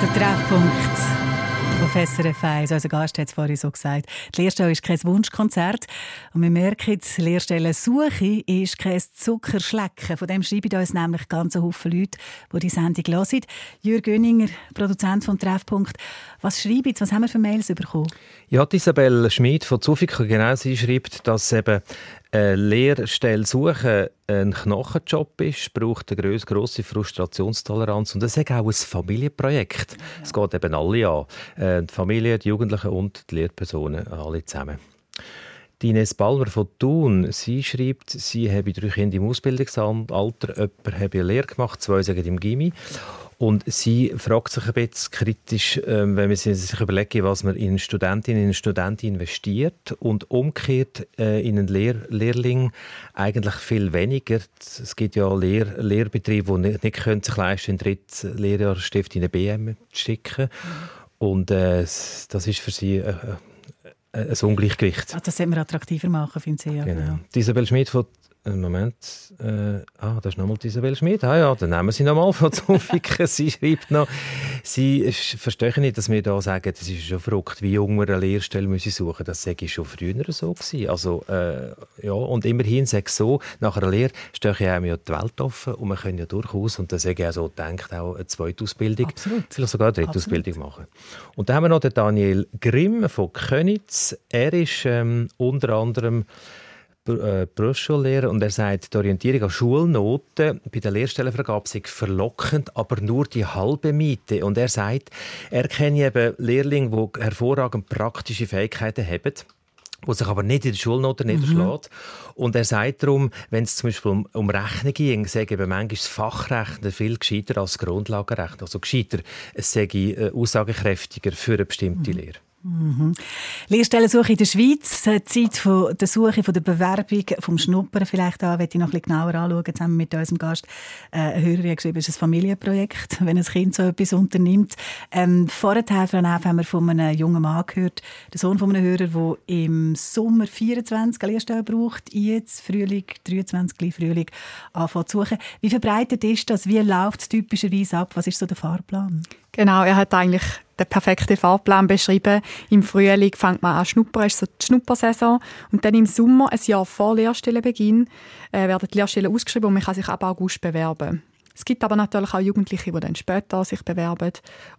Der Treffpunkt SRF 1. Unser Gast hat es vorhin so gesagt. Die Lehrstelle ist kein Wunschkonzert. Und wir merken, die Lehrstellensuche ist kein Zuckerschlecken. Von dem schreiben uns nämlich ganz Haufen Leute, die die Sendung hören. Jürg Göninger, Produzent vom Treffpunkt. Was schreiben Sie? Was haben wir für Mails bekommen? Ja, Isabel Schmid von Zufika, genau, sie schreibt, dass eben eine Lehrstelle suchen ein Knochenjob ist, braucht eine grosse, Frustrationstoleranz und es ist auch ein Familienprojekt. Es geht eben alle an. Äh, Die Familie, die Jugendlichen und die Lehrpersonen, alle zusammen. Die Ines Balmer von Thun, sie schreibt, sie habe drei Kinder im Ausbildungsalter, jemand habe eine Lehre gemacht, zwei sagen im Gimmi. Und sie fragt sich ein bisschen kritisch, ähm, wenn man sich überlegt, was man in Studentinnen und Studenten investiert und umgekehrt äh, in einen Lehr Lehrling eigentlich viel weniger. Es gibt ja Lehr Lehrbetriebe, die nicht, nicht können sich leisten können, einen dritten Lehrjahrstift in eine BM zu schicken. Und äh, das ist für sie äh, äh, ein Ungleichgewicht. Ah, das sollte man attraktiver machen, finde ich. Ja, Genau. Isabel Schmid von Moment. Äh, ah, das ist nochmal Isabel Schmid. Ah ja, dann nehmen wir sie nochmal von (laughs) Zufika. sie schreibt noch, sie sch- verstehe nicht, dass wir da sagen, das ist schon verrückt, wie jung wir eine Lehrstelle müssen suchen Das sei schon früher so gewesen. Also, äh, ja, und immerhin sage so, nach einer Lehre stehe ich einem ja die Welt offen und wir können ja durchaus, und das sage ich auch so gedacht, auch eine zweite Ausbildung, Absolut. vielleicht sogar eine dritte Absolut. Ausbildung machen. Und dann haben wir noch den Daniel Grimm von Könitz. Er ist ähm, unter anderem äh, Berufsschullehrer und er sagt, die Orientierung an Schulnoten bei der Lehrstellenvergabe sei verlockend, aber nur die halbe Miete. Und er sagt, er kenne eben Lehrlinge, die hervorragend praktische Fähigkeiten haben wo sich aber nicht in der Schulnote niederschlägt. Und er sagt darum, wenn es zum Beispiel um, um Rechnen ging, sage eben manchmal das Fachrechnen viel gescheiter als das Grundlagenrechnen. Also gescheiter, es sei äh, aussagekräftiger für eine bestimmte Lehre. Mhm. Lehrstellensuche in der Schweiz, äh, die Zeit der Suche, der Bewerbung, vom Schnuppern vielleicht an, möchte ich noch ein genauer anschauen, zusammen mit unserem Gast. Äh, Hörerin hat geschrieben, es ist ein Familienprojekt, (laughs) wenn ein Kind so etwas unternimmt. Ähm, vorher, Frau Neff, haben wir von einem jungen Mann gehört, der Sohn von einem Hörer, der im Sommer 24 eine Lehrstelle braucht, jetzt Frühling, 23 gleich Frühling, anfängt zu suchen. Wie verbreitet ist das? Wie läuft es typischerweise ab? Was ist so der Fahrplan? Genau, er hat eigentlich den perfekten Fahrplan beschrieben. Im Frühling fängt man an schnuppern, ist so die Schnuppersaison. Und dann im Sommer, ein Jahr vor Lehrstellenbeginn, äh, werden die Lehrstellen ausgeschrieben und man kann sich ab August bewerben. Es gibt aber natürlich auch Jugendliche, die dann später sich bewerben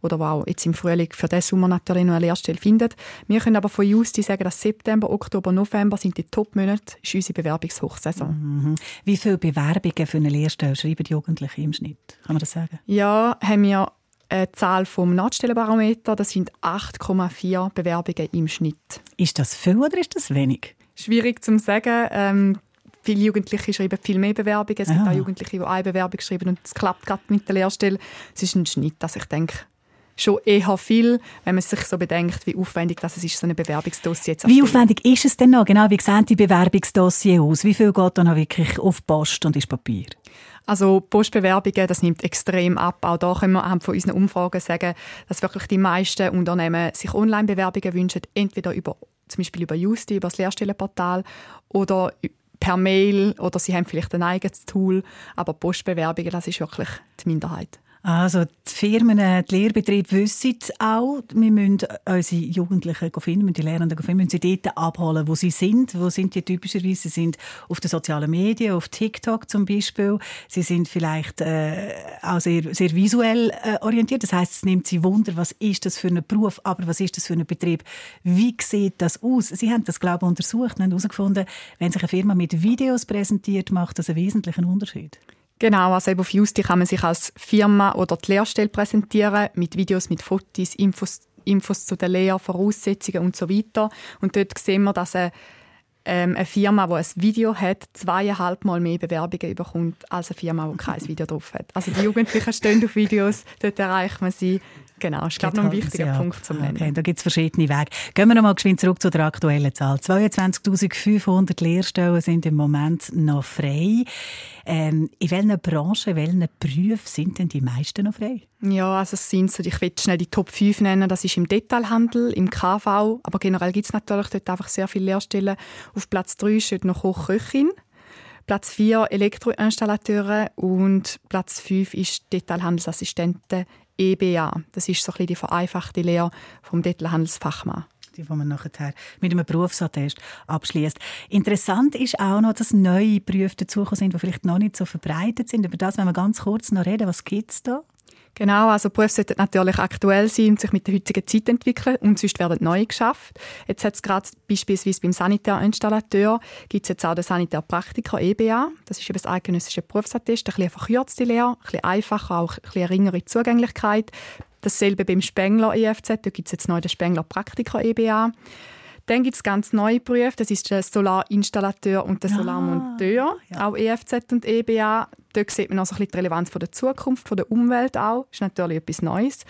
oder die auch jetzt im Frühling für diesen Sommer natürlich noch eine Lehrstelle finden. Wir können aber von Justi sagen, dass September, Oktober, November sind die Top-Monate, ist unsere Bewerbungshochsaison. Mhm. Wie viele Bewerbungen für eine Lehrstelle schreiben die Jugendlichen im Schnitt? Kann man das sagen? Ja, haben wir eine Zahl vom Nahtstellenbarometer, das sind 8,4 Bewerbungen im Schnitt. Ist das viel oder ist das wenig? Schwierig zu sagen. Ähm, viele Jugendliche schreiben viel mehr Bewerbungen. Es gibt Ah. auch Jugendliche, die eine Bewerbung schreiben und es klappt gerade mit der Lehrstelle. Es ist ein Schnitt, dass ich denke, schon eher viel, wenn man sich so bedenkt, wie aufwendig das ist, so eine Bewerbungsdossier zu Wie aufwendig ist es denn noch? Genau, wie sehen die Bewerbungsdossier aus? Wie viel geht da noch wirklich auf Post und ist Papier? Also Postbewerbungen, das nimmt extrem ab. Auch da können wir anhand von unseren Umfragen sagen, dass wirklich die meisten Unternehmen sich Online-Bewerbungen wünschen, entweder über zum Beispiel über Justi, über das Lehrstellenportal oder per Mail oder sie haben vielleicht ein eigenes Tool. Aber Postbewerbungen, das ist wirklich die Minderheit. Also die Firmen, äh, die Lehrbetriebe wissen auch, wir müssen unsere Jugendlichen finden, die Lehrenden finden, müssen sie dort abholen, wo sie sind. Wo sind die typischerweise? Sie sind auf den sozialen Medien, auf TikTok zum Beispiel. Sie sind vielleicht äh, auch sehr, sehr visuell äh, orientiert. Das heißt, es nimmt sie Wunder, was ist das für ein Beruf, aber was ist das für ein Betrieb? Wie sieht das aus? Sie haben das, glaube ich, untersucht und herausgefunden, wenn sich eine Firma mit Videos präsentiert, macht das einen wesentlichen Unterschied. Genau, also eben auf Justi kann man sich als Firma oder die Lehrstelle präsentieren, mit Videos, mit Fotos, Infos, Infos zu der Lehre, Voraussetzungen und so weiter. Und dort sehen wir, dass eine, ähm, eine Firma, die ein Video hat, zweieinhalb Mal mehr Bewerbungen bekommt, als eine Firma, die kein Video drauf hat. Also die Jugendlichen stehen auf Videos, dort erreicht man sie. Genau, ist glaube ich noch ein halten wichtiger. Punkt zum Nennen. Okay, da gibt es verschiedene Wege. Gehen wir noch mal geschwind zurück zu der aktuellen Zahl. 22'500 Lehrstellen sind im Moment noch frei. Ähm, in welchen Branchen, in welchen Berufen sind denn die meisten noch frei? Ja, also es sind so, ich will schnell die Top 5 nennen, das ist im Detailhandel, im KV, aber generell gibt es natürlich dort einfach sehr viele Lehrstellen. Auf Platz 3 steht noch Kochköchin, Platz 4 Elektroinstallateure und Platz 5 ist Detailhandelsassistenten EBA. Das ist so ein bisschen die vereinfachte Lehre vom Detailhandelsfachmann. Die, man nachher mit einem Berufsattest abschließt. Interessant ist auch noch, dass neue Berufe dazugekommen sind, die vielleicht noch nicht so verbreitet sind. Über das wenn wir ganz kurz noch reden. Was gibt es da? Genau, also Berufe sollten natürlich aktuell sein und sich mit der heutigen Zeit entwickeln und sonst werden neue geschafft. Jetzt hat es gerade beispielsweise beim Sanitärinstallateur gibt es jetzt auch den Sanitärpraktiker EBA. Das ist eben das eidgenössische Berufsattest, ein bisschen verkürzte Lehre, ein bisschen einfacher, auch ein bisschen geringere Zugänglichkeit. Dasselbe beim Spengler EFZ, da gibt es jetzt neu den Spengler Praktiker EBA. Dann gibt es ganz neue Berufe, das ist der Solarinstallateur und der Solarmonteur, auch EFZ und EBA. Dort sieht man auch so die Relevanz von der Zukunft, von der Umwelt auch. Das ist natürlich etwas Neues.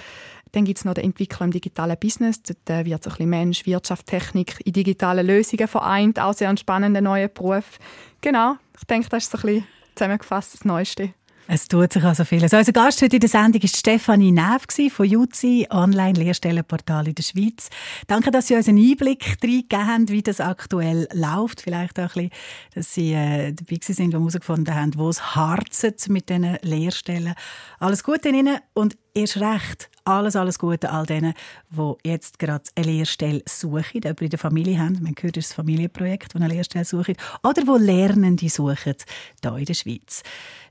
Dann gibt es noch den Entwickler im digitalen Business. Dort äh, wird so ein bisschen Mensch, Wirtschaft, Technik in digitalen Lösungen vereint. Auch sehr ein spannender neuer Beruf. Genau, ich denke, das ist so ein bisschen zusammengefasst das Neueste. Es tut sich also vieles. Unser Gast heute in der Sendung war Stefanie Neff von Jutzi, Online-Lehrstellenportal in der Schweiz. Danke, dass Sie uns einen Einblick reingegeben haben, wie das aktuell läuft. Vielleicht auch ein bisschen, dass Sie äh, dabei sind, und herausgefunden haben, wo es harzt mit diesen Lehrstellen. Alles Gute Ihnen und erst recht alles, alles Gute all denen, die jetzt gerade eine Lehrstelle suchen, jemand in der Familie haben. Man hört, das ist Familienprojekt, das eine Lehrstelle sucht. Oder wo Lernende suchen, hier in der Schweiz.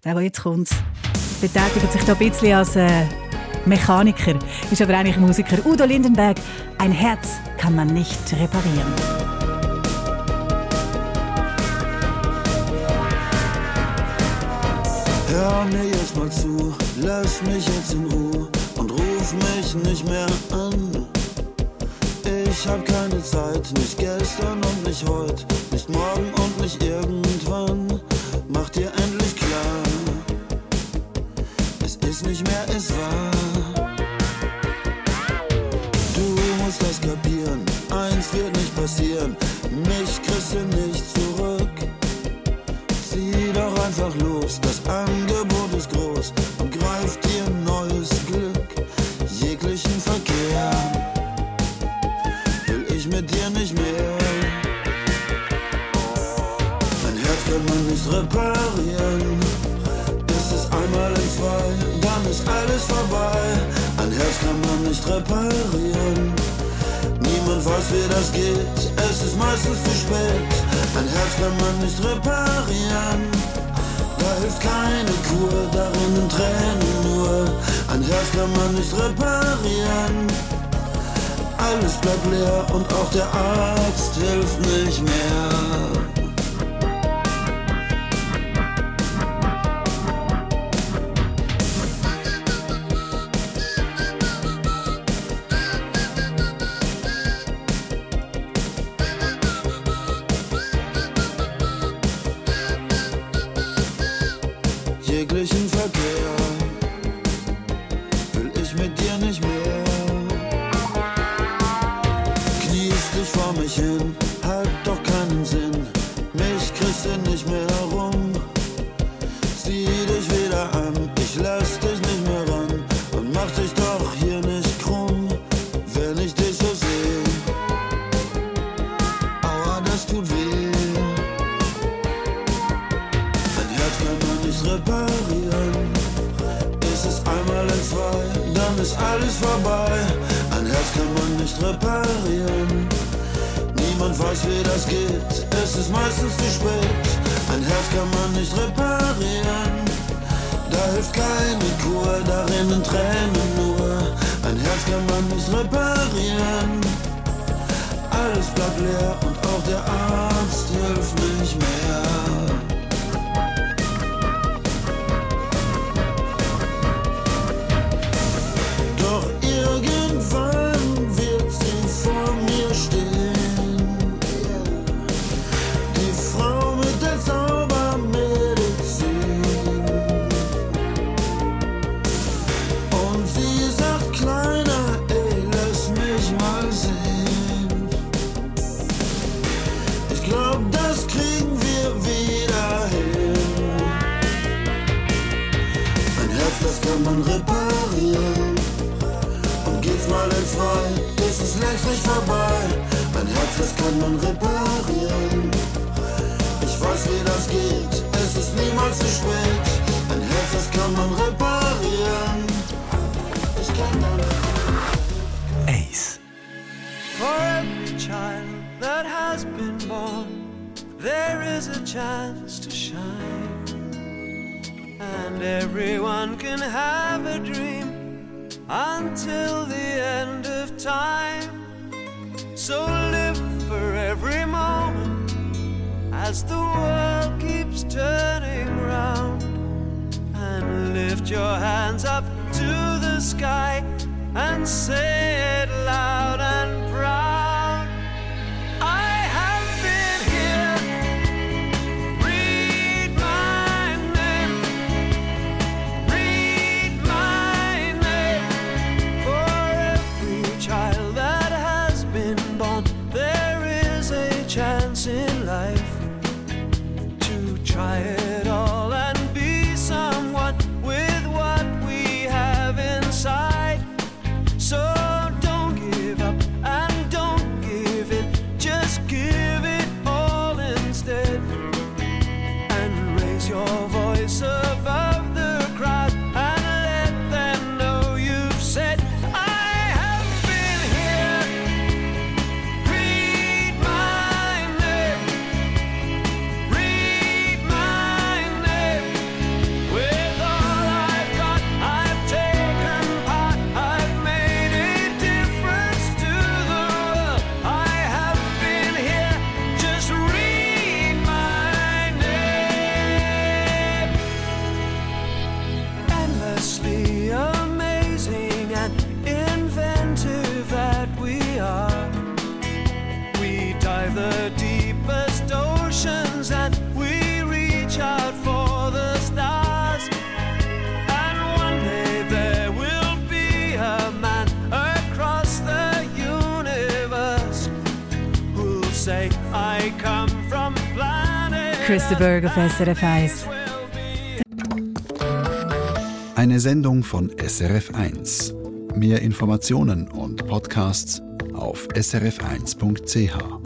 Der, der jetzt kommt, betätigt sich da ein bisschen als äh, Mechaniker, ist aber eigentlich Musiker. Udo Lindenberg, ein Herz kann man nicht reparieren. Hör mir jetzt mal zu, lass mich jetzt in Ruhe und ruf mich nicht mehr an. Ich hab keine Zeit, nicht gestern und nicht heute, nicht morgen und nicht irgendwann. Mach dir endlich klar, es ist nicht mehr, es war. Du musst das kapieren, passieren. Mich kriegst du nicht zurück. Einfach los, das Angebot ist groß und greif dir neues Glück. Jeglichen Verkehr will ich mit dir nicht mehr. Mein Herz kann man nicht reparieren. Ist es einmal in zwei, dann ist alles vorbei. Ein Herz kann man nicht reparieren. Niemand weiß, wie das geht, es ist meistens zu spät. Ein Herz kann man nicht reparieren. Hilft keine Kur, darin in Tränen nur. Ein Herz kann man nicht reparieren. Alles bleibt leer und auch der Arzt hilft nicht mehr. Nicht reparieren. Da hilft keine Kur, darin in Tränen nur. Ein Herz kann man nicht reparieren. Alles bleibt leer und auch der Arzt hilft nicht vorbei. Ein Herz, das kann man reparieren. Ich weiß, wie das geht, es ist niemals zu spät. Ein Herz, das kann man reparieren. Ich kann dann. Ace. For every child that has been born, there is a chance to shine. And everyone can have a dream until the end of time. So live for every moment as the world keeps turning round. And lift your hands up to the sky and say it loud and Christa Berg auf SRF 1. Eine Sendung von SRF1. Mehr Informationen und Podcasts auf srf1.ch.